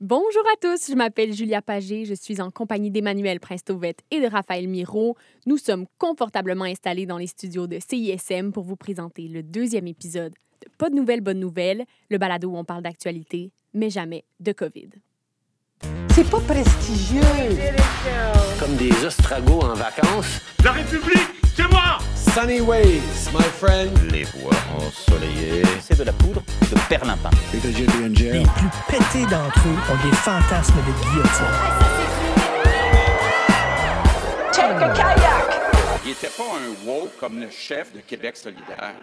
Bonjour à tous, je m'appelle Julia Pagé, je suis en compagnie d'Emmanuel Prince-Tauvette et de Raphaël Miro. Nous sommes confortablement installés dans les studios de CISM pour vous présenter le deuxième épisode de Pas de nouvelles, bonnes nouvelles, le balado où on parle d'actualité, mais jamais de COVID. C'est pas prestigieux. Comme des ostragos en vacances. La République, c'est moi Sunny ways, my friend. Les voix ensoleillées. C'est de la poudre de perlimpin. Les plus pétés d'entre eux ont des fantasmes de guillotine. Check a kayak. Il était pas un woke comme le chef de Québec solidaire.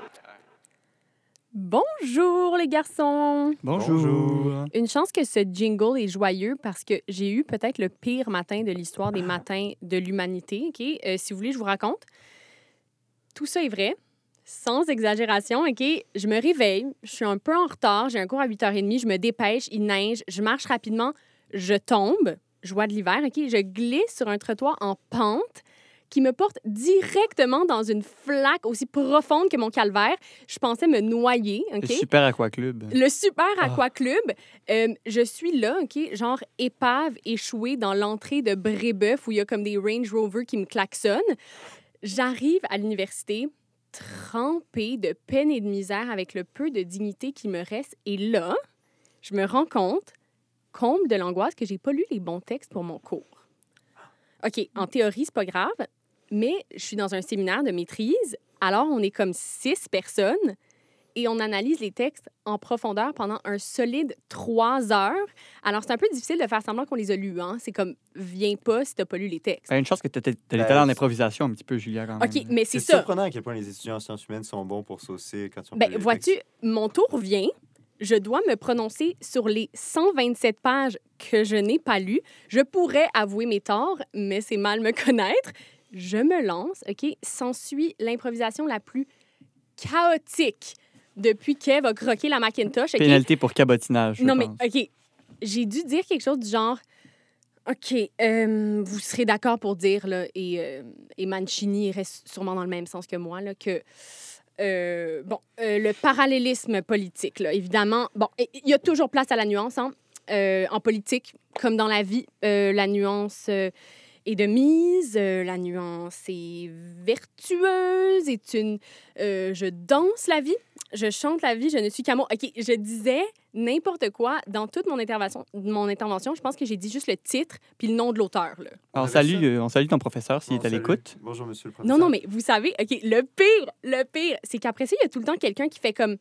Bonjour les garçons! Bonjour. Une chance que ce jingle est joyeux parce que j'ai eu peut-être le pire matin de l'histoire des matins de l'humanité. OK? Euh, si vous voulez, je vous raconte. Tout ça est vrai, sans exagération. OK? Je me réveille, je suis un peu en retard, j'ai un cours à 8h30, je me dépêche, il neige, je marche rapidement, je tombe, joie de l'hiver, OK? Je glisse sur un trottoir en pente qui me porte directement dans une flaque aussi profonde que mon calvaire. Je pensais me noyer. OK? Le Super Aqua Club. Le Super Ah. Aqua Club. Euh, je suis là, OK, genre épave échouée dans l'entrée de Brébeuf où il y a comme des Range Rover qui me klaxonnent. J'arrive à l'université trempée de peine et de misère avec le peu de dignité qui me reste. Et là, je me rends compte, comble de l'angoisse, que j'ai pas lu les bons textes pour mon cours. OK, en théorie, c'est pas grave, mais je suis dans un séminaire de maîtrise. Alors, on est comme six personnes et on analyse les textes en profondeur pendant un solide trois heures. Alors, c'est un peu difficile de faire semblant qu'on les a lus. Hein? C'est comme, viens pas si t'as pas lu les textes. Ben, une chance que tu étais Ben, allé en improvisation un petit peu, Julia, quand même. OK, mais c'est C'est ça. surprenant à quel point les étudiants en sciences humaines sont bons pour saucer quand ils ont Ben, les vois-tu, textes. mon tour vient. Je dois me prononcer sur les 127 pages que je n'ai pas lues. Je pourrais avouer mes torts, mais c'est mal me connaître. Je me lance, OK? S'ensuit l'improvisation la plus chaotique depuis qu'Eve a croqué la Macintosh. OK? Pénalité pour cabotinage. Non, mais. OK. J'ai dû dire quelque chose du genre OK, euh, vous serez d'accord pour dire, là, et, euh, et Mancini reste sûrement dans le même sens que moi, là, que. euh, bon, euh, le parallélisme politique, là, évidemment. Bon, il y a toujours place à la nuance, hein. Euh, en politique, comme dans la vie, la nuance est de mise, la nuance est vertueuse, est une... je danse la vie, je chante la vie, je ne suis qu'amour. OK, je disais n'importe quoi dans toute mon intervention. Mon intervention, je pense que j'ai dit juste le titre puis le nom de l'auteur. là. on, avait salue, ça? euh, on salue ton professeur s'il Bon, est à salut. l'écoute. Bonjour, monsieur le professeur. Non, non, mais vous savez, OK, le pire, le pire, c'est qu'après ça, il y a tout le temps quelqu'un qui fait comme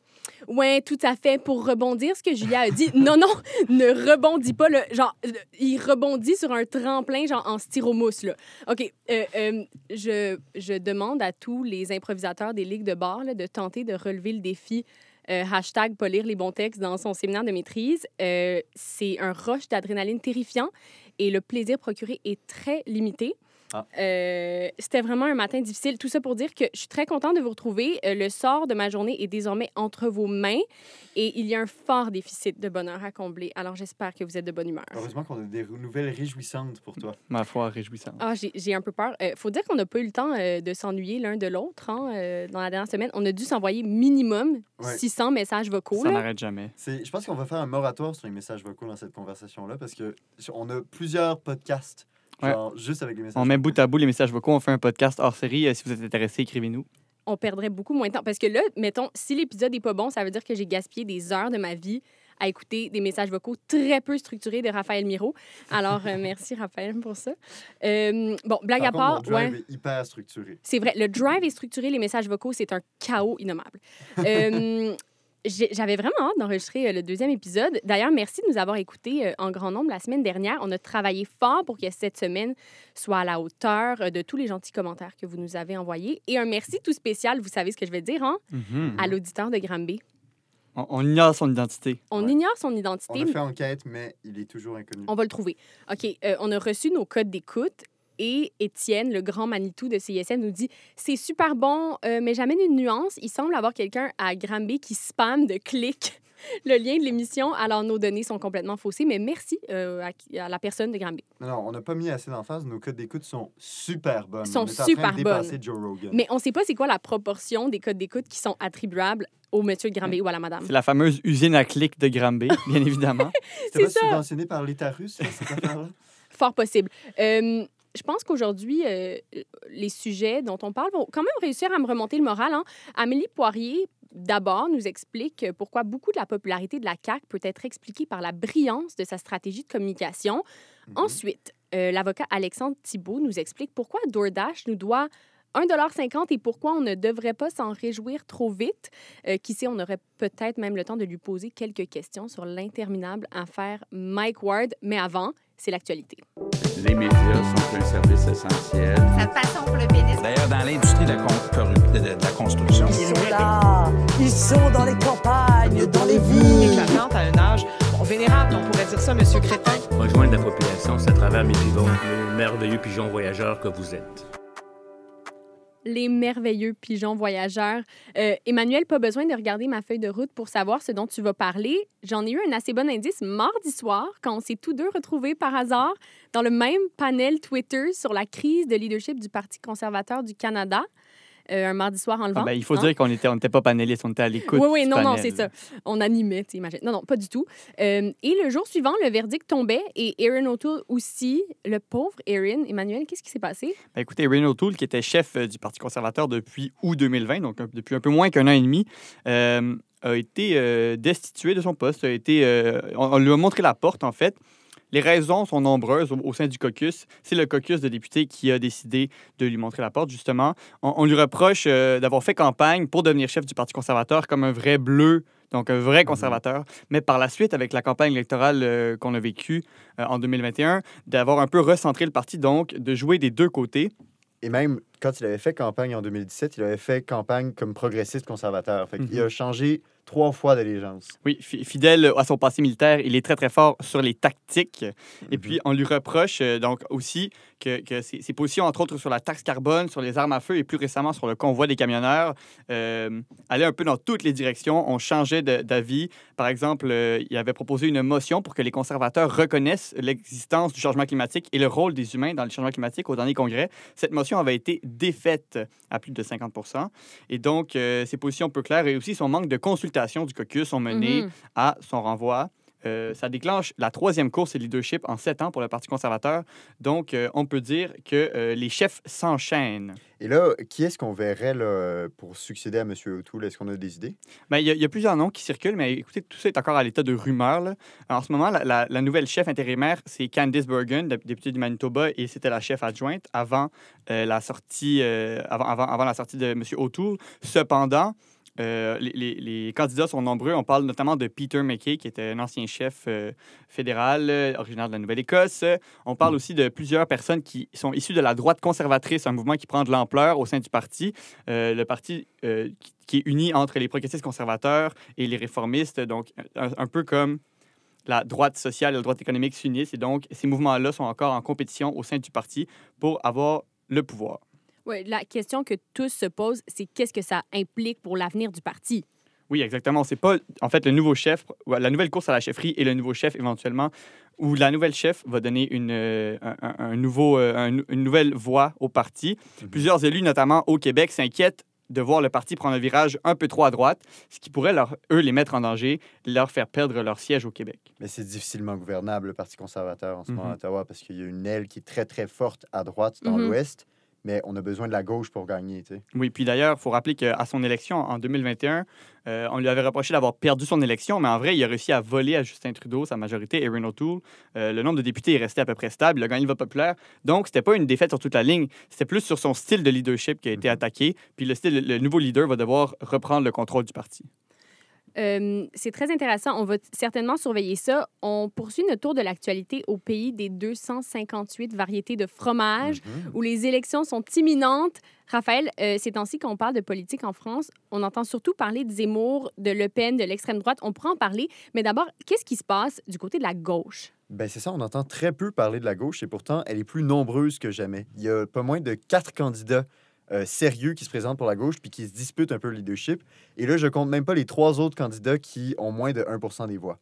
Ouais, tout à fait, pour rebondir ce que Julia a dit. non, non, ne rebondis pas. Le, genre, euh, il rebondit sur un tremplin, genre en styromousse. Là. OK, euh, euh, je, je demande à tous les improvisateurs des ligues de bar là, de tenter de relever le défi. euh, hashtag pas lire les bons textes dans son séminaire de maîtrise. Euh, c'est un rush d'adrénaline terrifiant et le plaisir procuré est très limité. Ah. Euh, C'était vraiment un matin difficile. Tout ça pour dire que je suis très contente de vous retrouver. Euh, le sort de ma journée est désormais entre vos mains et il y a un fort déficit de bonheur à combler. Alors j'espère que vous êtes de bonne humeur. Heureusement qu'on a des nouvelles réjouissantes pour toi. Ma foi, réjouissante. Ah, j'ai j'ai un peu peur. Il faut dire qu'on n'a pas eu le temps euh, de s'ennuyer l'un de l'autre hein, euh, dans la dernière semaine. On a dû s'envoyer minimum Ouais. 600 messages vocaux. Ça n'arrête jamais. C'est- Je pense qu'on va faire un moratoire sur les messages vocaux dans cette conversation-là parce que on a plusieurs podcasts, Ouais. genre juste avec les messages On met bout à bout les messages vocaux. On fait un podcast hors série. Euh, Si vous êtes intéressé, écrivez-nous. on perdrait beaucoup moins de temps. Parce que là, mettons, si l'épisode n'est pas bon, ça veut dire que j'ai gaspillé des heures de ma vie à écouter des messages vocaux très peu structurés de Raphaël Miro. Alors, euh, merci Raphaël pour ça. Euh, bon, blague Par à part, contre, mon drive ouais. est hyper structuré. C'est vrai, le drive est structuré, les messages vocaux, c'est un chaos innommable. Euh, J'avais vraiment hâte d'enregistrer euh, le deuxième épisode. D'ailleurs, merci de nous avoir écoutés euh, en grand nombre la semaine dernière. On a travaillé fort pour que cette semaine soit à la hauteur euh, de tous les gentils commentaires que vous nous avez envoyés. Et un merci tout spécial, vous savez ce que je vais dire, hein, Mhm. à l'auditeur de Granby. on, on ignore son identité. On Ouais. ignore son On identité, a mais fait enquête, mais il est toujours inconnu. on va le trouver. OK, euh, on a reçu nos codes d'écoute et Étienne, le grand Manitou de CISM, nous dit c'est super bon, euh, mais j'amène une nuance. Il semble avoir quelqu'un à Granby qui spam de clics le lien de l'émission. Alors, nos données sont complètement faussées, mais merci euh, à, la personne de Granby. Non, non, on n'a pas mis assez d'emphase. Nos codes d'écoute sont super bonnes. Sont on est en super train de dépasser bonnes. Joe Rogan. Mais on ne sait pas c'est quoi la proportion des codes d'écoute qui sont attribuables au monsieur de Granby ou à la madame. C'est la fameuse usine à clics de Granby, bien évidemment. C'est pas ça. subventionné par l'État russe, là, cette affaire-là? Fort possible. Euh, je pense qu'aujourd'hui, euh, les sujets dont on parle vont quand même réussir à me remonter le moral. hein. Amélie Poirier, d'abord, nous explique pourquoi beaucoup de la popularité de la CAQ peut être expliquée par la brillance de sa stratégie de communication. Mhm. Ensuite, euh, l'avocat Alexandre Thibault nous explique pourquoi DoorDash nous doit 1,50 et pourquoi on ne devrait pas s'en réjouir trop vite. Euh, qui sait, on aurait peut-être même le temps de lui poser quelques questions sur l'interminable affaire Mike Ward. Mais avant, c'est l'actualité. Les médias sont un service essentiel. Ça façon pour le pénis. D'ailleurs, dans l'industrie de, la con- de- de- de la construction, Ils sont là, ils sont dans les campagnes, dans les villes. éclatante à un âge bon, vénérable, on pourrait dire ça, Monsieur Crétin. Rejoindre la population, c'est à travers mes pigeons, les merveilleux pigeons voyageurs que vous êtes. Les merveilleux pigeons voyageurs. Euh, Emmanuel, pas besoin de regarder ma feuille de route pour savoir ce dont tu vas parler. J'en ai eu un assez bon indice mardi soir quand on s'est tous deux retrouvés par hasard dans le même panel Twitter sur la crise de leadership du Parti conservateur du Canada. Euh, un mardi soir en Ah levant. ben, il faut hein? dire qu'on n'était on était pas panélistes, on était à l'écoute. Oui, oui, non, non, c'est ça. On animait, tu imagines. Non, non, pas du tout. Euh, et le jour suivant, le verdict tombait et Erin O'Toole aussi. Le pauvre Erin. Emmanuel, qu'est-ce qui s'est passé? Ben, écoutez, Erin O'Toole, qui était chef euh, du Parti conservateur depuis août 2020, donc depuis un peu moins qu'un an et demi, euh, a été destitué de son poste. A été, on, on lui a montré la porte, en fait. Les raisons sont nombreuses au, au sein du caucus. C'est le caucus de députés qui a décidé de lui montrer la porte, justement. On, on lui reproche euh, d'avoir fait campagne pour devenir chef du Parti conservateur comme un vrai bleu, donc un vrai conservateur. Mais par la suite, avec la campagne électorale euh, qu'on a vécue euh, en 2021, d'avoir un peu recentré le parti, donc de jouer des deux côtés. Et même quand il avait fait campagne en 2017, il avait fait campagne comme progressiste conservateur. Fait qu'il Mhm. a changé trois fois d'allégeance. Oui, fi- fidèle à son passé militaire, il est très, très fort sur les tactiques. Et Mhm. puis, on lui reproche euh, donc aussi que, que ses, ses positions, entre autres, sur la taxe carbone, sur les armes à feu et plus récemment sur le convoi des camionneurs, euh, allaient un peu dans toutes les directions. On changeait d'avis. Par exemple, euh, il avait proposé une motion pour que les conservateurs reconnaissent l'existence du changement climatique et le rôle des humains dans le changement climatique au dernier congrès. Cette motion avait été défaite à plus de 50 Et donc, euh, ses positions peu claires et aussi son manque de consultation du caucus ont mené Mhm. à son renvoi. Euh, ça déclenche la troisième course de leadership en sept ans pour le Parti conservateur. Donc, euh, on peut dire que euh, les chefs s'enchaînent. Et là, qui est-ce qu'on verrait là, pour succéder à M. O'Toole? Est-ce qu'on a des idées? Ben, Il y, a- il y a plusieurs noms qui circulent, mais écoutez, tout ça est encore à l'état de rumeur. là. En ce moment, la, la- la nouvelle chef intérimaire, c'est Candice Bergen, dé- députée du Manitoba, et c'était la chef adjointe avant, la, sortie, avant, avant, avant la sortie de M. O'Toole. Cependant, euh, les, candidats sont nombreux. On parle notamment de Peter McKay, qui était un ancien chef euh, fédéral, euh, originaire de la Nouvelle-Écosse. On parle aussi de plusieurs personnes qui sont issues de la droite conservatrice, un mouvement qui prend de l'ampleur au sein du parti. Euh, le parti qui, qui est uni entre les progressistes conservateurs et les réformistes, donc un, un peu comme la droite sociale et la droite économique s'unissent. Et donc, ces mouvements-là sont encore en compétition au sein du parti pour avoir le pouvoir. Ouais, la question que tous se posent, c'est qu'est-ce que ça implique pour l'avenir du parti? Oui, exactement. C'est pas, en fait, le nouveau chef, la nouvelle course à la chefferie et le nouveau chef éventuellement, où la nouvelle chef va donner une, euh, un, nouveau, euh, un- une nouvelle voie au parti. Plusieurs élus, notamment au Québec, s'inquiètent de voir le parti prendre un virage un peu trop à droite, ce qui pourrait, leur, eux, les mettre en danger, leur faire perdre leur siège au Québec. Mais c'est difficilement gouvernable, le Parti conservateur, en ce moment Mhm. à Ottawa, parce qu'il y a une aile qui est très, très forte à droite dans Mhm. l'Ouest, mais on a besoin de la gauche pour gagner. Oui, puis d'ailleurs, il faut rappeler qu'à son élection en 2021, euh, on lui avait reproché d'avoir perdu son élection, mais en vrai, il a réussi à voler à Justin Trudeau, sa majorité, Erin O'Toole. Euh, le nombre de députés est resté à peu près stable, il a gagné le vote populaire. Donc, c'était pas une défaite sur toute la ligne, c'était plus sur son style de leadership qui a été Mhm. attaqué. Puis le, style, le nouveau leader va devoir reprendre le contrôle du parti. Euh, c'est très intéressant. On va certainement surveiller ça. On poursuit notre tour de l'actualité au pays des 258 variétés de fromage Mhm. où les élections sont imminentes. Raphaël, euh, ces temps-ci, quand on parle de politique en France, on entend surtout parler de Zemmour, de Le Pen, de l'extrême droite. On pourra en parler. Mais d'abord, qu'est-ce qui se passe du côté de la gauche? Ben c'est ça, on entend très peu parler de la gauche et pourtant elle est plus nombreuse que jamais. Il y a pas moins de quatre candidats euh, sérieux qui se présentent pour la gauche puis qui se disputent un peu le leadership. Et là, je compte même pas les trois autres candidats qui ont moins de 1 des voix.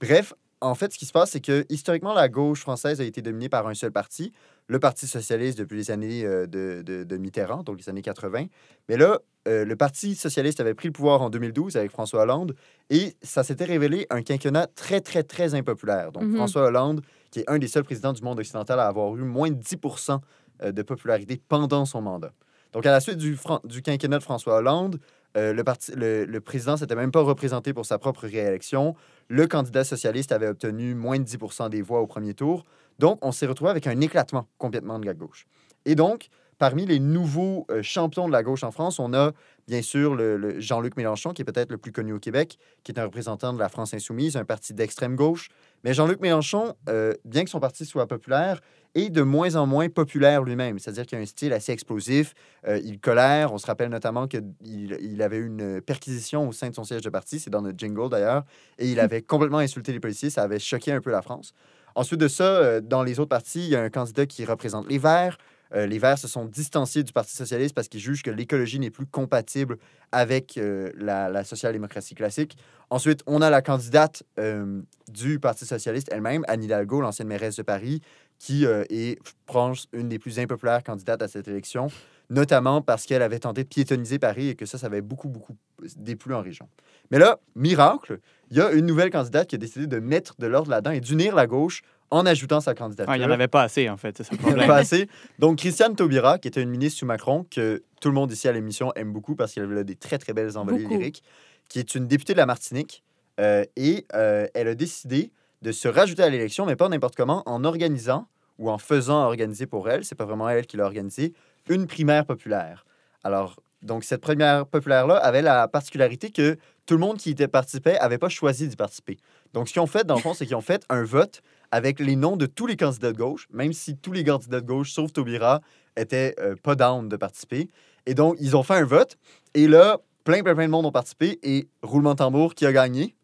Bref, en fait, ce qui se passe, c'est que historiquement, la gauche française a été dominée par un seul parti, le Parti socialiste depuis les années euh, de, de- de Mitterrand, donc les années 80. Mais là, euh, le Parti socialiste avait pris le pouvoir en 2012 avec François Hollande et ça s'était révélé un quinquennat très, très, très impopulaire. Donc, Mhm. François Hollande, qui est un des seuls présidents du monde occidental à avoir eu moins de 10% euh, de popularité pendant son mandat. Donc, à la suite du, quinquennat de François Hollande, euh, le, parti, le, président s'était même pas représenté pour sa propre réélection. Le candidat socialiste avait obtenu moins de 10 des voix au premier tour. Donc, on s'est retrouvé avec un éclatement complètement de la gauche. Et donc, parmi les nouveaux euh, champions de la gauche en France, on a bien sûr le Jean-Luc Mélenchon, qui est peut-être le plus connu au Québec, qui est un représentant de la France insoumise, un parti d'extrême gauche. Mais Jean-Luc Mélenchon, euh, bien que son parti soit populaire, est de moins en moins populaire lui-même. C'est-à-dire qu'il a un style assez explosif, euh, il colère. On se rappelle notamment qu'il il avait eu une perquisition au sein de son siège de parti, c'est dans notre jingle d'ailleurs, et il avait complètement insulté les policiers, ça avait choqué un peu la France. Ensuite de ça, euh, dans les autres partis, il y a un candidat qui représente les Verts. Euh, les Verts se sont distanciés du Parti socialiste parce qu'ils jugent que l'écologie n'est plus compatible avec euh, la, social-démocratie classique. Ensuite, on a la candidate euh, du Parti socialiste elle-même, Anne Hidalgo, l'ancienne mairesse de Paris, qui est, je pense, une des plus impopulaires candidates à cette élection, notamment parce qu'elle avait tenté de piétoniser Paris et que ça, ça avait beaucoup, beaucoup déplu en région. Mais là, miracle, il y a une nouvelle candidate qui a décidé de mettre de l'ordre là-dedans et d'unir la gauche en ajoutant sa candidature. Ah, il n'y en avait pas assez, en fait. C'est problème. pas assez. Donc, Christiane Taubira, qui était une ministre sous Macron, que tout le monde ici à l'émission aime beaucoup parce qu'elle a des très, très belles envolées Beaucoup. lyriques, qui est une députée de la Martinique. euh, et euh, elle a décidé de se rajouter à l'élection, mais pas n'importe comment, en organisant ou en faisant organiser pour elle, c'est pas vraiment elle qui l'a organisé, une primaire populaire. Alors, donc, cette primaire populaire-là avait la particularité que tout le monde qui y était participait n'avait pas choisi d'y participer. Donc, ce qu'ils ont fait, dans le fond, c'est qu'ils ont fait un vote avec les noms de tous les candidats de gauche, même si tous les candidats de gauche, sauf Taubira, étaient euh, pas down de participer. Et donc, ils ont fait un vote. Et là, plein, plein, plein de monde ont participé. Et roulement de tambour, qui a gagné?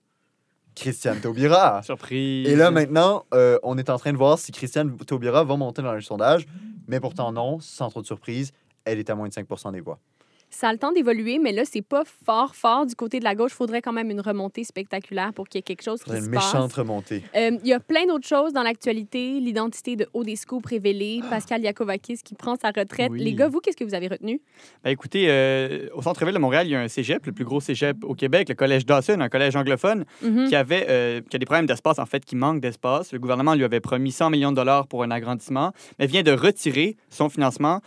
Christiane Taubira. Surprise. Et là, maintenant, euh, on est en train de voir si Christiane Taubira va monter dans le sondage. Mais pourtant, non, sans trop de surprise, elle est à moins de 5 des voix. Ça a le temps d'évoluer, mais là, c'est pas fort, fort du côté de la gauche. Faudrait quand même une remontée spectaculaire pour qu'il y ait quelque chose qui C'est se une passe. méchante remontée. Euh, Il y a plein d'autres choses dans l'actualité. L'identité de Scoops révélée, Pascal Yakovakis qui prend sa retraite. Oui. Les gars, vous, qu'est-ce que vous avez retenu? Ben, écoutez, euh, au centre-ville de Montréal, il y a un cégep, le plus gros cégep au Québec, le collège Dawson, un collège anglophone, Mhm. qui, avait, euh, qui a des problèmes d'espace, en fait, qui manque d'espace. Le gouvernement lui avait promis 100 millions de dollars pour un agrandissement, mais vient de retirer son financement.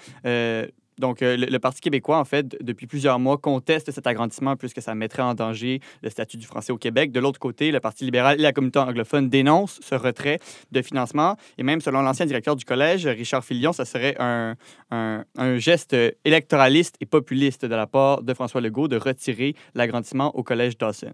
Donc, euh, le, le Parti québécois, en fait, depuis plusieurs mois, conteste cet agrandissement puisque ça mettrait en danger le statut du français au Québec. De l'autre côté, le Parti libéral et la communauté anglophone dénoncent ce retrait de financement. Et même selon l'ancien directeur du collège, Richard Filion, ça serait un, un, un geste électoraliste et populiste de la part de François Legault de retirer l'agrandissement au collège Dawson.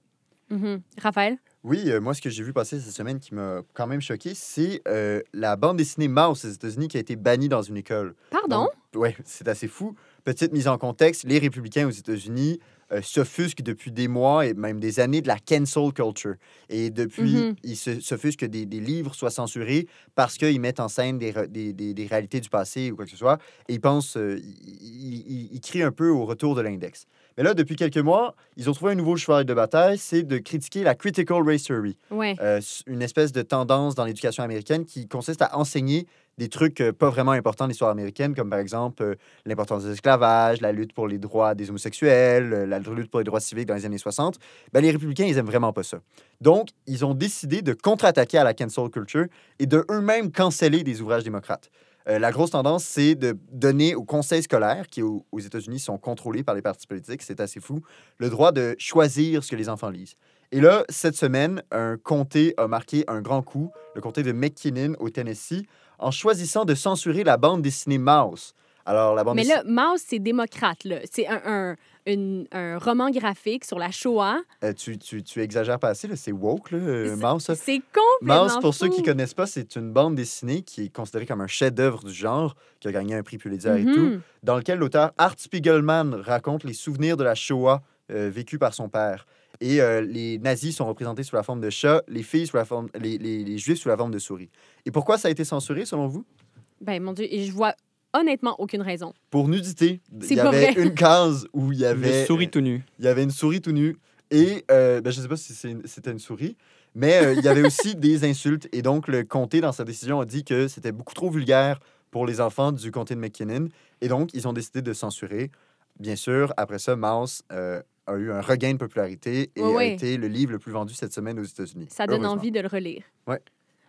Mhm. Raphaël? Oui, euh, moi, ce que j'ai vu passer cette semaine qui m'a quand même choqué, c'est euh, la bande dessinée Mouse aux États-Unis qui a été bannie dans une école. Pardon? Oui, c'est assez fou. Petite mise en contexte, les républicains aux États-Unis euh, s'offusquent depuis des mois et même des années de la cancel culture. Et depuis, Mhm. ils se- s'offusquent que des, des livres soient censurés parce qu'ils mettent en scène des, des, des- réalités du passé ou quoi que ce soit. Et ils pensent, euh, ils, ils- ils crient un peu au retour de l'index. Mais là, depuis quelques mois, ils ont trouvé un nouveau cheval de bataille, c'est de critiquer la critical race theory. Ouais. Euh, une espèce de tendance dans l'éducation américaine qui consiste à enseigner des trucs euh, pas vraiment importants de l'histoire américaine, comme par exemple euh, l'importance de l'esclavage, la lutte pour les droits des homosexuels, euh, la lutte pour les droits civiques dans les années 60. Ben, les républicains, ils aiment vraiment pas ça. Donc, ils ont décidé de contre-attaquer à la cancel culture et de eux-mêmes canceller des ouvrages démocrates. La grosse tendance, c'est de donner aux conseils scolaires, qui au- aux États-Unis sont contrôlés par les partis politiques, c'est assez fou, le droit de choisir ce que les enfants lisent. Et là, cette semaine, un comté a marqué un grand coup, le comté de McKinnon au Tennessee, en choisissant de censurer la bande dessinée Mouse. Alors, la bande Mais là, Mouse, c'est démocrate. là. C'est un, un, une- un roman graphique sur la Shoah. Euh, tu, tu, tu exagères pas assez, là, c'est woke, là, euh, C'est- Mouse. C'est complètement Mouse, pour ceux qui connaissent pas, c'est une bande dessinée qui est considérée comme un chef-d'œuvre du genre, qui a gagné un prix Pulitzer et tout, Mhm. dans lequel l'auteur Art Spiegelman raconte les souvenirs de la Shoah euh, vécue par son père. Et euh, les nazis sont représentés sous la forme de chats, les filles sous la forme, les, les, les juifs sous la forme de souris. Et pourquoi ça a été censuré selon vous? Ben, mon Dieu, et je vois honnêtement aucune raison. Pour nudité, il y pas avait vrai. une case où il y avait. Une souris tout nu. Il y avait une souris tout nue. Et euh, ben, je ne sais pas si c'était une souris, mais euh, il y avait aussi des insultes. Et donc, le comté, dans sa décision, a dit que c'était beaucoup trop vulgaire pour les enfants du comté de McKinnon. Et donc, ils ont décidé de censurer. Bien sûr, après ça, Mouse euh, a eu un regain de popularité et a été le livre le plus vendu cette semaine aux États-Unis. Ça donne envie de le relire. Ouais.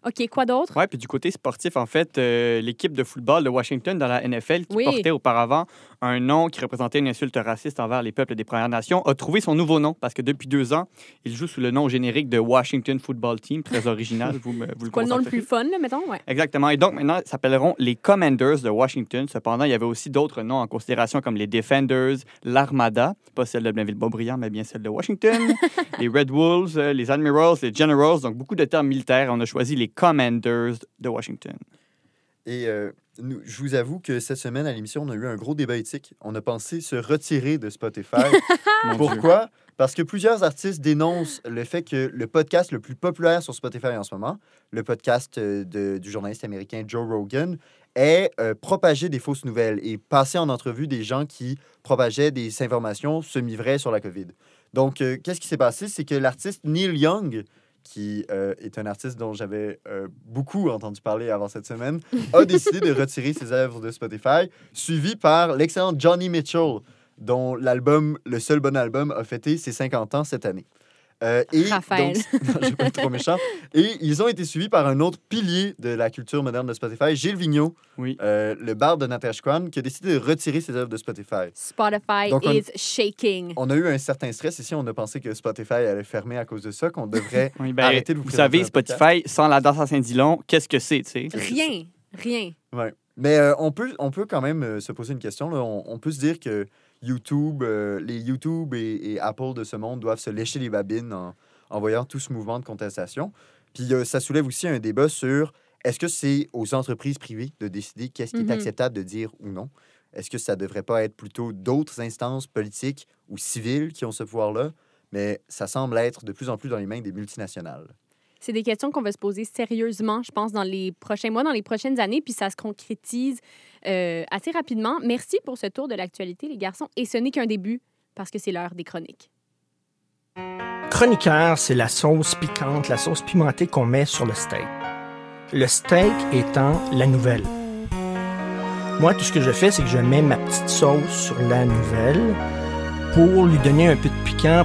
OK, quoi d'autre? Ouais, puis du côté sportif, en fait, euh, l'équipe de football de Washington dans la NFL, qui Oui. portait auparavant un nom qui représentait une insulte raciste envers les peuples des Premières Nations, a trouvé son nouveau nom parce que depuis deux ans, il joue sous le nom générique de Washington Football Team, très original. vous, me- vous le Quoi le nom le plus fun, là, mettons? Ouais. Exactement. Et donc, maintenant, ils s'appelleront les Commanders de Washington. Cependant, il y avait aussi d'autres noms en considération comme les Defenders, l'Armada, pas celle de Blainville-Beaubriand, mais bien celle de Washington, les Red Wolves, euh, les Admirals, les Generals, donc beaucoup de termes militaires. On a choisi les Commanders de Washington. Et euh, nous, je vous avoue que cette semaine, à l'émission, on a eu un gros débat éthique. On a pensé se retirer de Spotify. Pourquoi? Parce que plusieurs artistes dénoncent le fait que le podcast le plus populaire sur Spotify en ce moment, le podcast euh, de- du journaliste américain Joe Rogan, est euh, propager des fausses nouvelles et passer en entrevue des gens qui propageaient des informations semi-vraies sur la COVID. Donc, euh, qu'est-ce qui s'est passé? C'est que l'artiste Neil Young, qui euh, est un artiste dont j'avais euh, beaucoup entendu parler avant cette semaine, a décidé de retirer ses œuvres de Spotify, suivi par l'excellent Johnny Mitchell, dont l'album, le seul bon album, a fêté ses 50 ans cette année. Euh, et Raphaël. donc- Non, je vais pas être trop méchant. Et ils ont été suivis par un autre pilier de la culture moderne de Spotify, Gilles Vigneault, Oui. euh, le bar de Natasha Kwan, qui a décidé de retirer ses œuvres de Spotify. Spotify Donc, on- is shaking. On a eu un certain stress ici. On a pensé que Spotify allait fermer à cause de ça, qu'on devrait Oui, ben, arrêter de vous vous savez, podcast. Spotify, sans la danse à Saint-Dilon, qu'est-ce que c'est, tu sais? Rien, rien. Ouais. Mais euh, on, peut, on peut quand même euh, se poser une question. là. On, on peut se dire que YouTube, euh, les YouTube et, et Apple de ce monde doivent se lécher les babines en, en voyant tout ce mouvement de contestation. Puis euh, ça soulève aussi un débat sur est-ce que c'est aux entreprises privées de décider qu'est-ce qui est acceptable de dire ou non? Est-ce que ça devrait pas être plutôt d'autres instances politiques ou civiles qui ont ce pouvoir-là? Mais ça semble être de plus en plus dans les mains des multinationales. C'est des questions qu'on va se poser sérieusement, je pense, dans les prochains mois, dans les prochaines années, puis ça se concrétise euh, assez rapidement. Merci pour ce tour de l'actualité, les garçons. Et ce n'est qu'un début, parce que c'est l'heure des chroniques. Chroniqueur, c'est la sauce piquante, la sauce pimentée qu'on met sur le steak. Le steak étant la nouvelle. Moi, tout ce que je fais, c'est que je mets ma petite sauce sur la nouvelle pour lui donner un peu de piquant.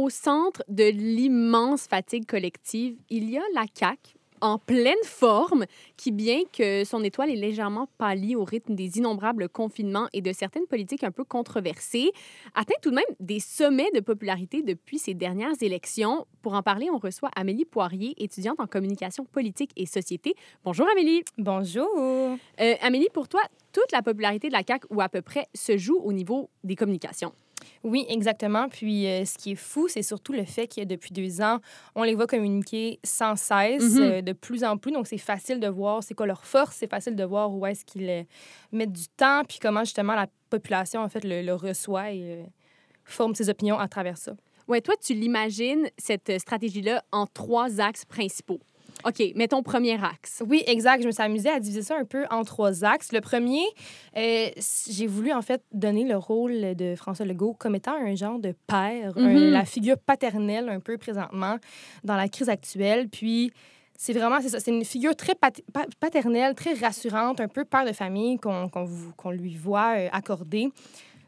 Au centre de l'immense fatigue collective, il y a la CAQ en pleine forme, qui, bien que son étoile est légèrement pâlie au rythme des innombrables confinements et de certaines politiques un peu controversées, atteint tout de même des sommets de popularité depuis ces dernières élections. Pour en parler, on reçoit Amélie Poirier, étudiante en communication politique et société. Bonjour Amélie. Bonjour. Euh, Amélie, pour toi, toute la popularité de la CAQ, ou à peu près, se joue au niveau des communications? Oui, exactement. Puis euh, ce qui est fou, c'est surtout le fait que depuis deux ans, on les voit communiquer sans cesse, Mhm. euh, de plus en plus. Donc c'est facile de voir c'est quoi leur force, c'est facile de voir où est-ce qu'ils euh, mettent du temps, puis comment justement la population en fait le, le reçoit et forme ses opinions à travers ça. Ouais, toi, tu l'imagines, cette stratégie-là, en trois axes principaux. OK, mettons premier axe. Oui, exact. Je me suis amusée à diviser ça un peu en trois axes. Le premier, euh, j'ai voulu en fait donner le rôle de François Legault comme étant un genre de père, un- Mhm. la figure paternelle un peu présentement dans la crise actuelle. Puis c'est vraiment, c'est ça, c'est une figure très pat- pa- paternelle, très rassurante, un peu père de famille qu'on qu'on lui voit euh, accorder,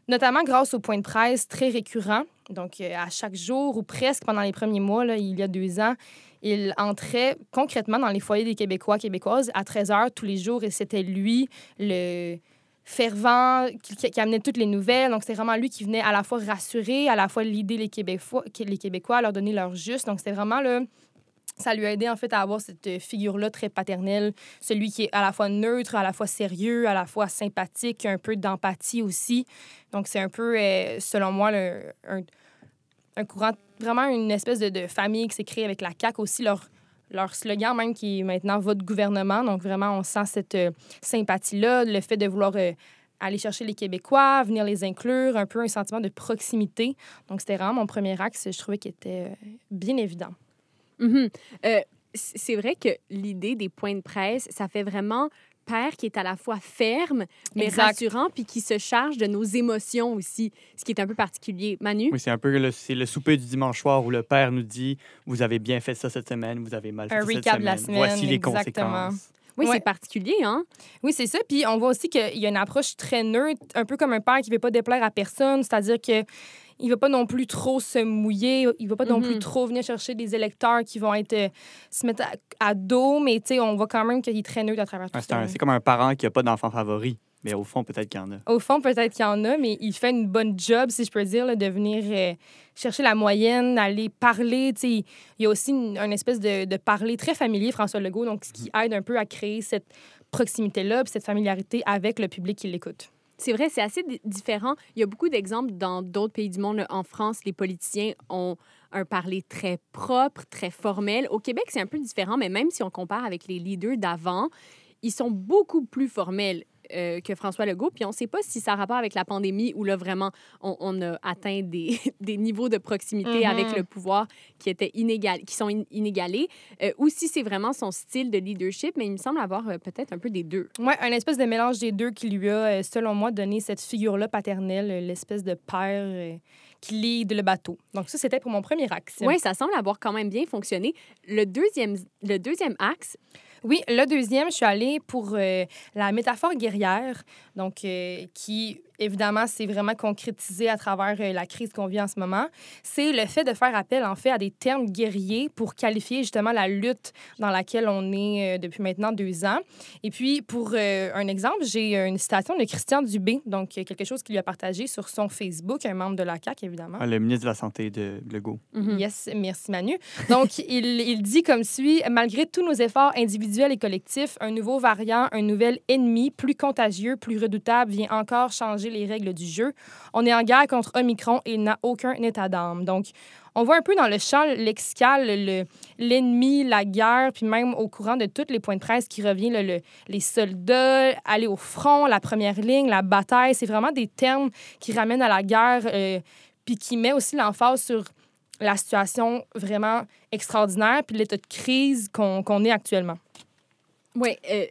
notamment grâce au point de presse très récurrent. Donc, euh, à chaque jour ou presque pendant les premiers mois, là, il y a deux ans, il entrait concrètement dans les foyers des Québécois, Québécoises à 13 heures tous les jours et c'était lui le fervent qui, amenait toutes les nouvelles. Donc, c'est vraiment lui qui venait à la fois rassurer, à la fois l'idée les Québécois, les Québécois, leur donner leur juste. Donc, c'était vraiment le ça lui a aidé en fait à avoir cette euh, figure-là très paternelle, celui qui est à la fois neutre, à la fois sérieux, à la fois sympathique, un peu d'empathie aussi. Donc c'est un peu, euh, selon moi, un, un courant, vraiment une espèce de, famille qui s'est créée avec la CAQ aussi, leur, leur slogan même qui est maintenant votre gouvernement. Donc vraiment, on sent cette euh, sympathie-là, le fait de vouloir aller chercher les Québécois, venir les inclure, un peu un sentiment de proximité. Donc c'était vraiment mon premier axe, je trouvais qu'il était bien évident. Mhm. Euh, c'est vrai que l'idée des points de presse, ça fait vraiment père qui est à la fois ferme, mais Exact. rassurant, puis qui se charge de nos émotions aussi, ce qui est un peu particulier. Manu? Oui, c'est un peu le, c'est le souper du dimanche soir où le père nous dit Vous avez bien fait ça cette semaine, vous avez mal fait Un ça cette recap de la semaine. Voici semaine, les exactement. conséquences. Oui, Ouais. c'est particulier, hein? Oui, c'est ça. Puis on voit aussi qu'il y a une approche très neutre, un peu comme un père qui ne veut pas déplaire à personne, c'est-à-dire que il va pas non plus trop se mouiller, il va pas non plus Mhm. trop venir chercher des électeurs qui vont être euh, se mettre à, à dos, mais tu sais, on voit quand même qu'il est très neutre à travers tout ça. c'est comme un parent qui n'a pas d'enfant favori, mais au fond, peut-être qu'il y en a. Au fond, peut-être qu'il y en a, mais il fait une bonne job, si je peux dire, là, de venir euh, chercher la moyenne, aller parler. tu sais. Il y a aussi une, une espèce de, de parler très familier, François Legault, donc ce qui aide un peu à créer cette proximité-là, cette familiarité avec le public qui l'écoute. C'est vrai, c'est assez di- différent. Il y a beaucoup d'exemples dans d'autres pays du monde. En France, les politiciens ont un parler très propre, très formel. Au Québec, c'est un peu différent, mais même si on compare avec les leaders d'avant, ils sont beaucoup plus formels euh, que François Legault. Puis on ne sait pas si ça a rapport avec la pandémie ou là, vraiment, on, on a atteint des, des niveaux de proximité Mhm. avec le pouvoir qui, étaient inégal, qui sont in- inégalés, euh, ou si c'est vraiment son style de leadership, mais il me semble avoir euh, peut-être un peu des deux. Ouais, un espèce de mélange des deux qui lui a, selon moi, donné cette figure-là paternelle, l'espèce de père qui lead le bateau. Donc ça, c'était pour mon premier axe. Oui, ça semble avoir quand même bien fonctionné. Le deuxième, le deuxième axe, Oui, le deuxième, je suis allée pour euh, la métaphore guerrière, donc euh, qui, évidemment, s'est vraiment concrétisée à travers euh, la crise qu'on vit en ce moment. C'est le fait de faire appel, en fait, à des termes guerriers pour qualifier justement la lutte dans laquelle on est euh, depuis maintenant deux ans. Et puis, pour euh, un exemple, j'ai une citation de Christian Dubé, donc quelque chose qu'il lui a partagé sur son Facebook, un membre de la CAQ, évidemment. Ah, le ministre de la Santé de Legault. Mhm. Yes, merci Manu. Donc, il, il dit comme suit Malgré tous nos efforts individuels et collectifs, un nouveau variant, un nouvel ennemi, plus contagieux, plus redoutable, vient encore changer les règles du jeu. On est en guerre contre Omicron et il n'a aucun état d'âme. Donc, on voit un peu dans le champ lexical le- l'ennemi, la guerre, puis même au courant de tous les points de presse qui revient, le- le- les soldats, aller au front, la première ligne, la bataille. C'est vraiment des termes qui ramènent à la guerre, euh, puis qui met aussi l'emphase sur la situation vraiment extraordinaire puis l'état de crise qu'on qu'on est actuellement. Oui, euh,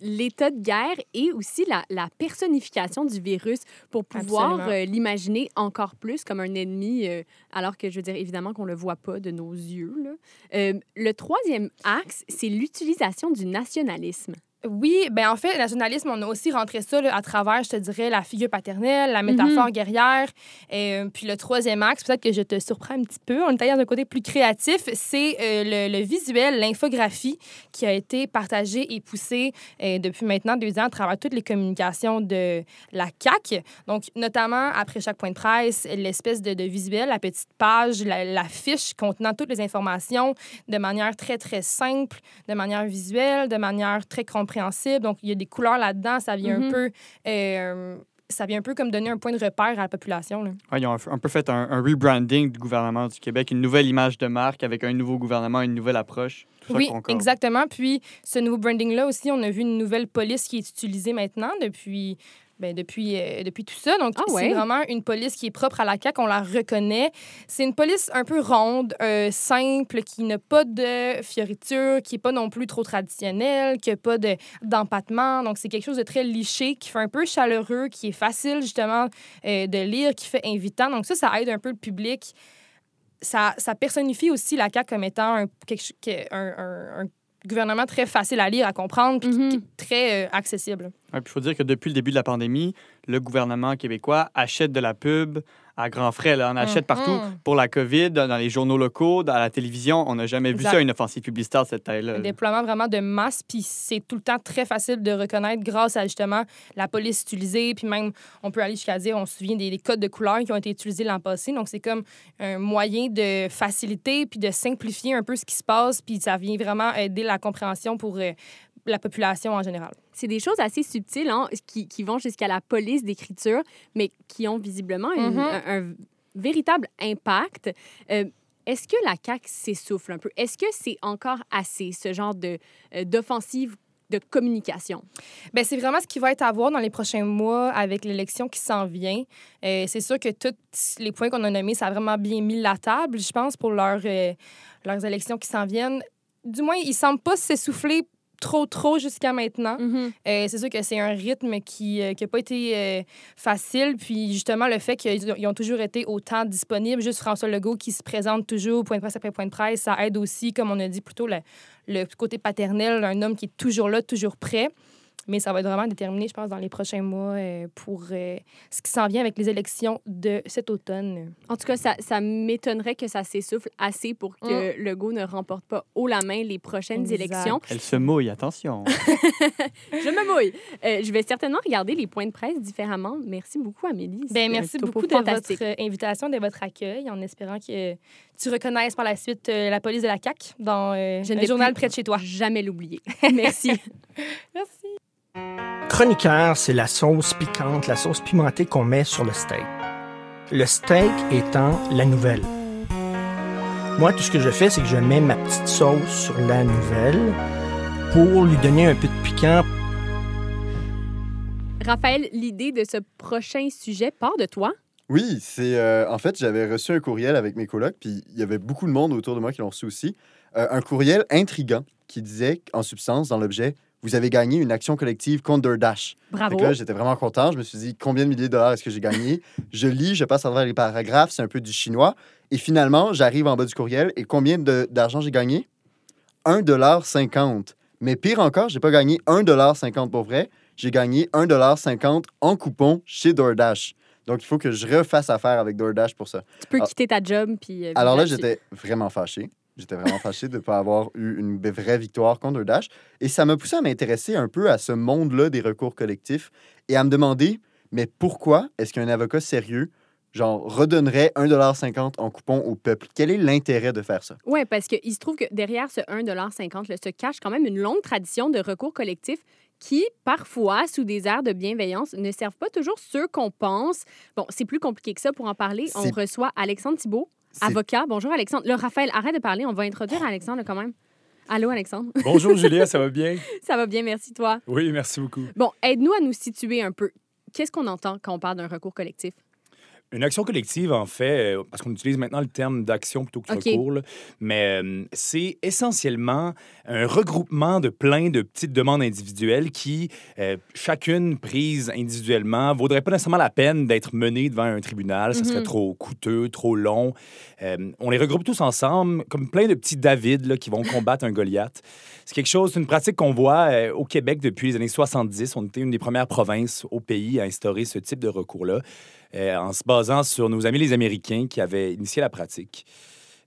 l'état de guerre et aussi la, la personnification du virus pour pouvoir euh, l'imaginer encore plus comme un ennemi, euh, alors que je veux dire évidemment qu'on le voit pas de nos yeux. là. Le troisième axe, c'est l'utilisation du nationalisme. Oui, ben en fait, le nationalisme, on a aussi rentré ça là, à travers, je te dirais, la figure paternelle, la métaphore guerrière. Et, puis le troisième axe, peut-être que je te surprends un petit peu, on est allé dans un côté plus créatif, c'est euh, le, le visuel, l'infographie qui a été partagée et poussée euh, depuis maintenant deux ans à travers toutes les communications de la CAQ. Donc, notamment après chaque point de presse, l'espèce de, de visuel, la petite page, la, la fiche contenant toutes les informations de manière très, très simple, de manière visuelle, de manière très compréhensible. Donc, il y a des couleurs là-dedans. Ça vient Mhm. un peu... euh, ça vient un peu comme donner un point de repère à la population. là. Ouais, ils ont un, peu fait un, un rebranding du gouvernement du Québec, une nouvelle image de marque avec un nouveau gouvernement, une nouvelle approche. Tout Oui, exactement. Puis, ce nouveau branding-là aussi, on a vu une nouvelle police qui est utilisée maintenant depuis, ben, depuis, euh, depuis tout ça. Donc, Ah c'est ouais? vraiment une police qui est propre à la CAQ. On la reconnaît. C'est une police un peu ronde, euh, simple, qui n'a pas de fioriture, qui n'est pas non plus trop traditionnelle, qui n'a pas de- d'empattement. Donc, c'est quelque chose de très liché, qui fait un peu chaleureux, qui est facile, justement, euh, de lire, qui fait invitant. Donc, ça, ça aide un peu le public ça, ça personnifie aussi la CAQ comme étant un, quelque un- un gouvernement très facile à lire, à comprendre, puis est très euh, accessible. Il faut dire que depuis le début de la pandémie, le gouvernement québécois achète de la pub à grands frais. Là. On achète Mhm. partout pour la COVID, dans les journaux locaux, dans la télévision. On n'a jamais Exact. vu ça, une offensive publicitaire de cette taille-là. Un déploiement vraiment de masse, puis c'est tout le temps très facile de reconnaître grâce à justement la police utilisée, puis même on peut aller jusqu'à dire, on se souvient des, des codes de couleurs qui ont été utilisés l'an passé. Donc c'est comme un moyen de faciliter puis de simplifier un peu ce qui se passe, puis ça vient vraiment aider la compréhension pour euh, la population en général. C'est des choses assez subtiles hein, qui, qui vont jusqu'à la police d'écriture, mais qui ont visiblement une- Mhm. un, un véritable impact. Euh, est-ce que la CAQ s'essouffle un peu? Est-ce que c'est encore assez, ce genre de, euh, d'offensive de communication? Ben, c'est vraiment ce qui va être à voir dans les prochains mois avec l'élection qui s'en vient. Euh, c'est sûr que tous les points qu'on a nommés, ça a vraiment bien mis la table, je pense, pour leur, euh, leurs élections qui s'en viennent. Du moins, ils semblent pas s'essouffler trop, trop jusqu'à maintenant. Mhm. Euh, c'est sûr que c'est un rythme qui n'a pas été euh, facile. Puis justement, le fait qu'ils ont- ils ont toujours été autant disponibles, juste François Legault qui se présente toujours point de presse après point de presse, ça aide aussi, comme on a dit plutôt, le, le côté paternel, un homme qui est toujours là, toujours prêt. Mais ça va être vraiment déterminé, je pense, dans les prochains mois euh, pour euh, ce qui s'en vient avec les élections de cet automne. En tout cas, ça, ça m'étonnerait que ça s'essouffle assez pour que Legault ne remporte pas haut la main les prochaines Exact. élections. Elle se mouille, attention. Je me mouille. Euh, je vais certainement regarder les points de presse différemment. Merci beaucoup, Amélie. Ben, C'est merci beaucoup de votre invitation, de votre accueil, en espérant que tu reconnaisses par la suite euh, la police de la CAQ dans euh, Je vais journal près de chez toi. Jamais l'oublier. Merci. Merci. Chroniqueur, c'est la sauce piquante, la sauce pimentée qu'on met sur le steak. Le steak étant la nouvelle. Moi, tout ce que je fais, c'est que je mets ma petite sauce sur la nouvelle pour lui donner un peu de piquant. Raphaël, l'idée de ce prochain sujet part de toi? Oui, c'est euh, en fait, j'avais reçu un courriel avec mes colocs, puis il y avait beaucoup de monde autour de moi qui l'ont reçu aussi. Euh, un courriel intrigant qui disait, en substance, dans l'objet, vous avez gagné une action collective contre DoorDash. Bravo. Fait que là, j'étais vraiment content. Je me suis dit, combien de milliers de dollars est-ce que j'ai gagné? je lis, je passe à travers les paragraphes, c'est un peu du chinois. Et finalement, j'arrive en bas du courriel et combien de- d'argent j'ai gagné? 1,50 Mais pire encore, j'ai pas gagné 1,50 pour vrai. J'ai gagné 1,50 en coupon chez DoorDash. Donc, il faut que je refasse affaire avec DoorDash pour ça. Tu peux Ah. quitter ta job puis. euh, Alors là, j'étais vraiment fâché. J'étais vraiment fâché de ne pas avoir eu une vraie victoire contre DoorDash. Et ça m'a poussé à m'intéresser un peu à ce monde-là des recours collectifs et à me demander, mais pourquoi est-ce qu'un avocat sérieux, genre, redonnerait 1,50 en coupon au peuple? Quel est l'intérêt de faire ça? Oui, parce qu'il se trouve que derrière ce 1,50 là, se cache quand même une longue tradition de recours collectif qui, parfois, sous des airs de bienveillance, ne servent pas toujours ceux qu'on pense. Bon, c'est plus compliqué que ça pour en parler. On reçoit Alexandre Thibault, avocat. Bonjour, Alexandre. Là, Raphaël, arrête de parler. On va introduire Alexandre quand même. Allô, Alexandre? Bonjour Julia, ça va bien? Ça va bien, merci, toi. Oui, merci beaucoup. Bon, aide-nous à nous situer un peu. Qu'est-ce qu'on entend quand on parle d'un recours collectif? Une action collective, en fait, euh, parce qu'on utilise maintenant le terme d'action plutôt que de OK. recours, là, mais euh, c'est essentiellement un regroupement de plein de petites demandes individuelles qui, euh, chacune prise individuellement, vaudrait pas nécessairement la peine d'être menée devant un tribunal. Ça serait Mhm. trop coûteux, trop long. Euh, on les regroupe tous ensemble comme plein de petits David là, qui vont combattre un Goliath. C'est quelque chose, c'est une pratique qu'on voit au Québec depuis les années 70. On était une des premières provinces au pays à instaurer ce type de recours-là, euh, en se basant sur nos amis les Américains qui avaient initié la pratique.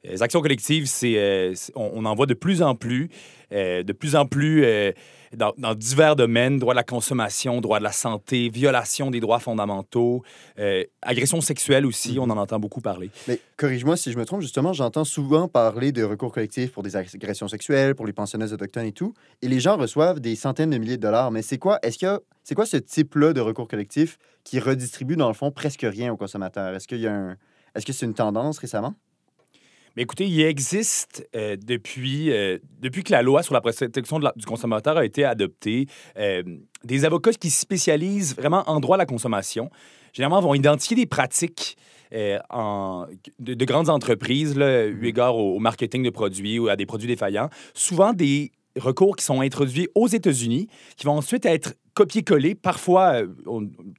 Euh, Les actions collectives, euh, c'est- on, on en voit de plus en plus, euh, de plus en plus euh, dans, dans divers domaines, droit de la consommation, droit de la santé, violation des droits fondamentaux, euh, agression sexuelle aussi, on en entend beaucoup parler. Mais corrige-moi si je me trompe, justement, j'entends souvent parler de recours collectifs pour des agressions sexuelles, pour les pensionnats autochtones et tout, et les gens reçoivent des centaines de milliers de dollars. Mais c'est quoi, est-ce a- c'est quoi ce type-là de recours collectif qui redistribue, dans le fond, presque rien aux consommateurs? Est-ce qu'il y a un... Est-ce que c'est une tendance récemment? Mais écoutez, il existe euh, depuis, euh, depuis que la loi sur la protection de la- du consommateur a été adoptée, euh, des avocats qui se spécialisent vraiment en droit à la consommation, généralement vont identifier des pratiques en, de, de grandes entreprises, là, eu égard au, au marketing de produits ou à des produits défaillants, souvent des recours qui sont introduits aux États-Unis, qui vont ensuite être copier-coller, parfois euh,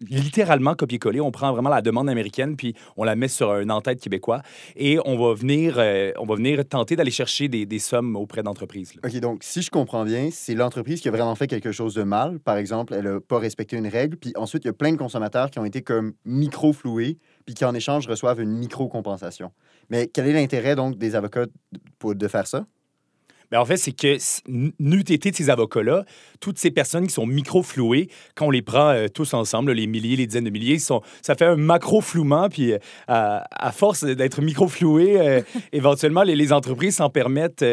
littéralement copier-coller. On prend vraiment la demande américaine puis on la met sur un en-tête québécois et on va venir, euh, on va venir tenter d'aller chercher des, sommes auprès d'entreprises. OK, donc si je comprends bien, c'est l'entreprise qui a vraiment fait quelque chose de mal. Par exemple, elle n'a pas respecté une règle. Puis ensuite, il y a plein de consommateurs qui ont été comme micro-floués, puis qui en échange reçoivent une micro-compensation. Mais quel est l'intérêt donc des avocats pour, de faire ça? Ben, en fait, c'est que n'eût été de ces avocats-là, toutes ces personnes qui sont micro-flouées, quand on les prend euh, tous ensemble, les milliers, les dizaines de milliers, sont, ça fait un macro-flouement. Puis euh, à, à force d'être micro-floués, euh, éventuellement, les, les entreprises s'en permettent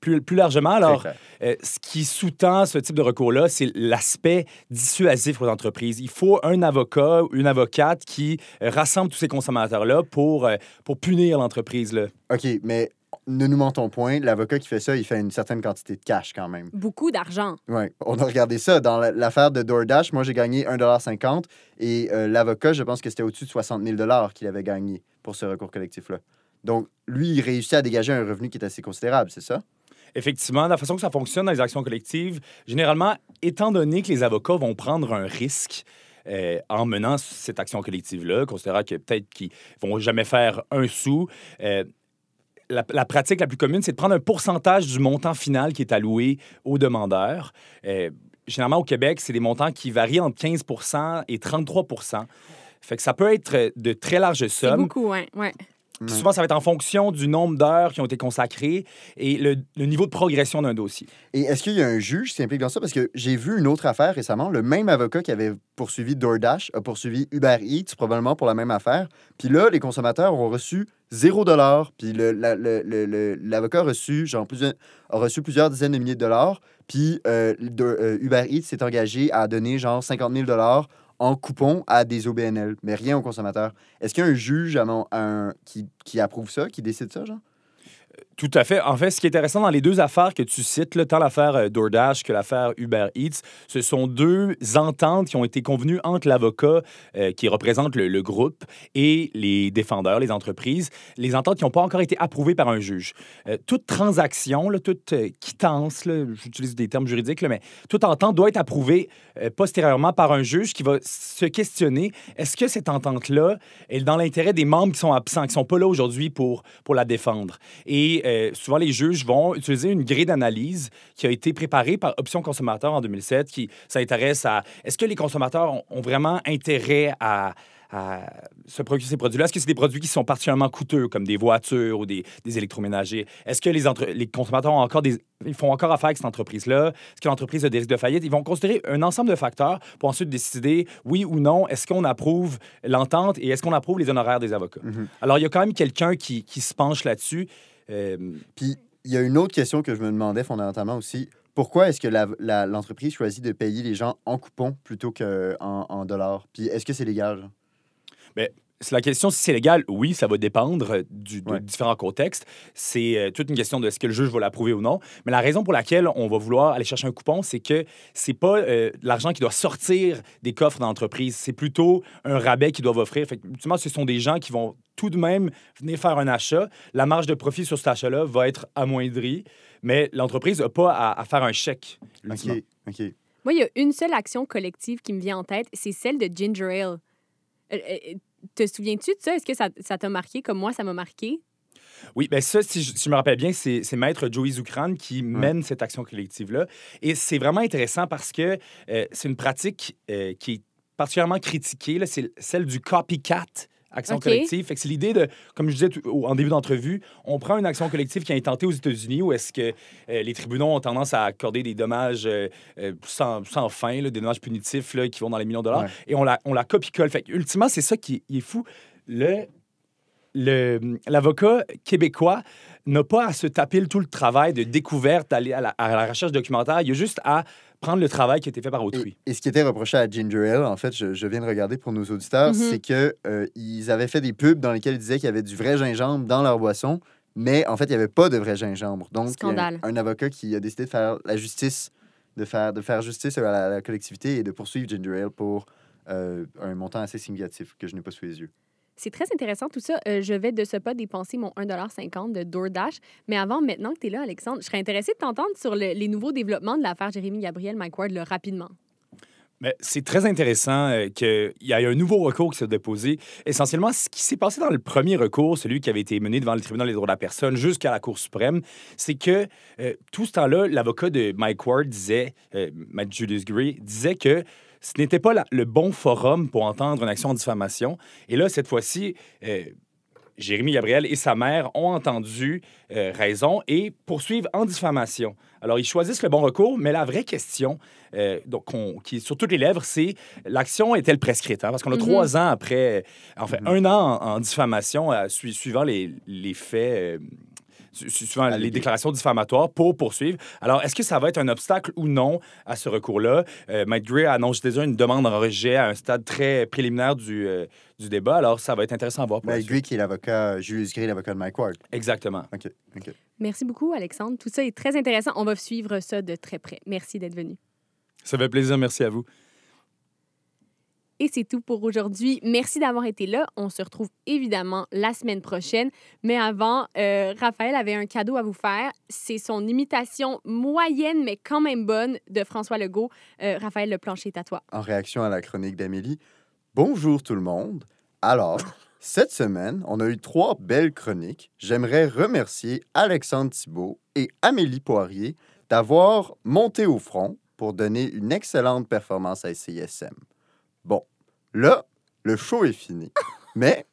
plus, plus largement. Alors, ce qui sous-tend ce type de recours-là, c'est l'aspect dissuasif aux entreprises. Il faut un avocat ou une avocate qui rassemble tous ces consommateurs-là pour, pour punir l'entreprise. OK, mais ne nous mentons point, l'avocat qui fait ça, il fait une certaine quantité de cash quand même. Beaucoup d'argent. Oui, on a regardé ça. Dans la- l'affaire de DoorDash, moi, j'ai gagné 1,50 et euh, l'avocat, je pense que c'était au-dessus de 60 000 qu'il avait gagné pour ce recours collectif-là. Donc, lui, il réussit à dégager un revenu qui est assez considérable, c'est ça? effectivement, la façon que ça fonctionne dans les actions collectives, généralement, étant donné que les avocats vont prendre un risque euh, en menant cette action collective-là, considérant que peut-être qu'ils vont jamais faire un sou, euh, la, la pratique la plus commune, c'est de prendre un pourcentage du montant final qui est alloué aux demandeurs. Euh, généralement, au Québec, c'est des montants qui varient entre 15% et 33 Fait que ça peut être de très larges sommes. beaucoup, ouais. ouais. Puis Souvent, ça va être en fonction du nombre d'heures qui ont été consacrées et le, le niveau de progression d'un dossier. Et est-ce qu'il y a un juge qui s'implique dans ça? Parce que j'ai vu une autre affaire récemment. Le même avocat qui avait poursuivi DoorDash a poursuivi Uber Eats, probablement pour la même affaire. Puis là, les consommateurs ont reçu 0 Puis le- la- le- le- le- l'avocat a reçu, genre, plusieurs, a reçu plusieurs dizaines de milliers de dollars. Puis euh, de- euh, Uber Eats s'est engagé à donner, genre, 50 000 en coupons à des OBNL, mais rien aux consommateurs. Est-ce qu'il y a un juge un- qui, qui approuve ça, qui décide ça, genre? Tout à fait. En fait, ce qui est intéressant dans les deux affaires que tu cites, tant l'affaire euh, DoorDash que l'affaire Uber Eats, ce sont deux ententes qui ont été convenues entre l'avocat euh, qui représente le, groupe et les défendeurs, les entreprises. Les ententes qui n'ont pas encore été approuvées par un juge. Euh, toute transaction, toute quittance, j'utilise des termes juridiques, mais toute entente doit être approuvée postérieurement par un juge qui va se questionner est-ce que cette entente-là est dans l'intérêt des membres qui sont absents, qui ne sont pas là aujourd'hui pour, pour la défendre? Et euh, souvent, les juges vont utiliser une grille d'analyse qui a été préparée par Option Consommateur en 2007, qui s'intéresse à est-ce que les consommateurs ont, ont vraiment intérêt à à se procurer ces produits-là? Est-ce que c'est des produits qui sont particulièrement coûteux, comme des voitures ou des, des électroménagers? Est-ce que les, entre- les consommateurs ont encore des, ils font encore affaire avec cette entreprise-là? Est-ce que l'entreprise a des risques de faillite? Ils vont considérer un ensemble de facteurs pour ensuite décider oui ou non, est-ce qu'on approuve l'entente et est-ce qu'on approuve les honoraires des avocats? Alors, il y a quand même quelqu'un qui, qui se penche là-dessus. Euh, Puis il y a une autre question que je me demandais fondamentalement aussi. Pourquoi est-ce que l'entreprise choisit de payer les gens en coupons plutôt qu'en en dollars? Puis est-ce que c'est légal? genre? C'est la question si c'est légal, oui, ça va dépendre euh, du, de Ouais. différents contextes. C'est euh, toute une question de est-ce que le juge va l'approuver ou non. Mais la raison pour laquelle on va vouloir aller chercher un coupon, c'est que c'est pas euh, l'argent qui doit sortir des coffres d'entreprise, c'est plutôt un rabais qu'ils doivent offrir. Fait que, ultimement, ce sont des gens qui vont tout de même venir faire un achat. La marge de profit sur cet achat-là va être amoindrie, mais l'entreprise n'a pas à, à faire un chèque. OK, OK. Moi, il y a une seule action collective qui me vient en tête, c'est celle de Ginger Ale. Euh, euh, te souviens-tu de ça? Est-ce que ça ça t'a marqué comme moi, ça m'a marqué? Oui, bien ça, si je, si je me rappelle bien, c'est c'est Maître Joey Zoukran qui mène cette action collective-là. Et c'est vraiment intéressant parce que euh, c'est une pratique euh, qui est particulièrement critiquée. là. C'est celle du copycat action collective. Fait que c'est l'idée de, comme je disais en début d'entrevue, on prend une action collective qui a été tentée aux États-Unis où est-ce que euh, les tribunaux ont tendance à accorder des dommages euh, euh, sans, sans fin, là, des dommages punitifs là, qui vont dans les millions de dollars. Ouais. Et on la, on la copie-colle. Fait que, ultimement, c'est ça qui est, fou. Le, l'avocat québécois n'a pas à se taper le- tout le travail de découverte, d'aller à la, à la recherche documentaire. Il a juste à prendre le travail qui a été fait par autrui. Et ce qui était reproché à Ginger Ale, en fait, je, je viens de regarder pour nos auditeurs, Mhm. c'est que euh, ils avaient fait des pubs dans lesquels ils disaient qu'il y avait du vrai gingembre dans leur boisson, mais en fait, il n'y avait pas de vrai gingembre. Donc, Scandale. un, un avocat qui a décidé de faire la justice, de faire, de faire justice à la, à la collectivité et de poursuivre Ginger Ale pour euh, un montant assez significatif que je n'ai pas sous les yeux. C'est très intéressant tout ça. Euh, je vais de ce pas dépenser mon 1,50 de DoorDash. Mais avant, maintenant que tu es là, Alexandre, je serais intéressée de t'entendre sur le- les nouveaux développements de l'affaire Jérémy Gabriel Mike Ward là, rapidement. C'est très intéressant euh, qu'il y ait un nouveau recours qui s'est déposé. Essentiellement, ce qui s'est passé dans le premier recours, celui qui avait été mené devant le tribunal des droits de la personne jusqu'à la Cour suprême, c'est que euh, tout ce temps-là, l'avocat de Mike Ward disait, Matt Julius Gray, disait que ce n'était pas la- le bon forum pour entendre une action en diffamation. Et là, cette fois-ci, euh, Jérémy Gabriel et sa mère ont entendu euh, raison et poursuivent en diffamation. Alors, ils choisissent le bon recours, mais la vraie question euh, donc, qui est sur toutes les lèvres, c'est l'action est-elle prescrite? hein? Parce qu'on a Mhm. trois ans après, en fait, un an en, en diffamation, euh, sui- suivant les, les faits. Suivant les déclarations diffamatoires pour poursuivre. Alors, est-ce que ça va être un obstacle ou non à ce recours-là? Euh, Mike Gray annonce déjà une demande en rejet à un stade très préliminaire du, euh, du débat. Alors, ça va être intéressant à voir. suite. Gray, qui est l'avocat, Julius Gray, l'avocat de Mike Ward. Exactement. OK, OK. Merci beaucoup, Alexandre. Tout ça est très intéressant. On va suivre ça de très près. Merci d'être venu. Ça fait plaisir. Merci à vous. Et c'est tout pour aujourd'hui. Merci d'avoir été là. On se retrouve évidemment la semaine prochaine. Mais avant, euh, Raphaël avait un cadeau à vous faire. C'est son imitation moyenne, mais quand même bonne de François Legault. Euh, Raphaël, le plancher est à toi. En réaction à la chronique d'Amélie, bonjour tout le monde. Alors, cette semaine, on a eu trois belles chroniques. J'aimerais remercier Alexandre Thibault et Amélie Poirier d'avoir monté au front pour donner une excellente performance à CISM. Bon, là, le show est fini. Mais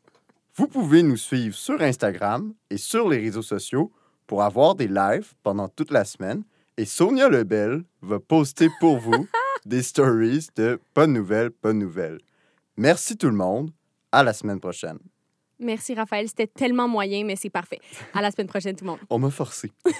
vous pouvez nous suivre sur Instagram et sur les réseaux sociaux pour avoir des lives pendant toute la semaine. Et Sonia Lebel va poster pour vous des stories de bonnes nouvelles, bonnes nouvelles. Merci tout le monde. À la semaine prochaine. Merci, Raphaël. C'était tellement moyen, mais c'est parfait. À la semaine prochaine, tout le monde. On m'a forcé.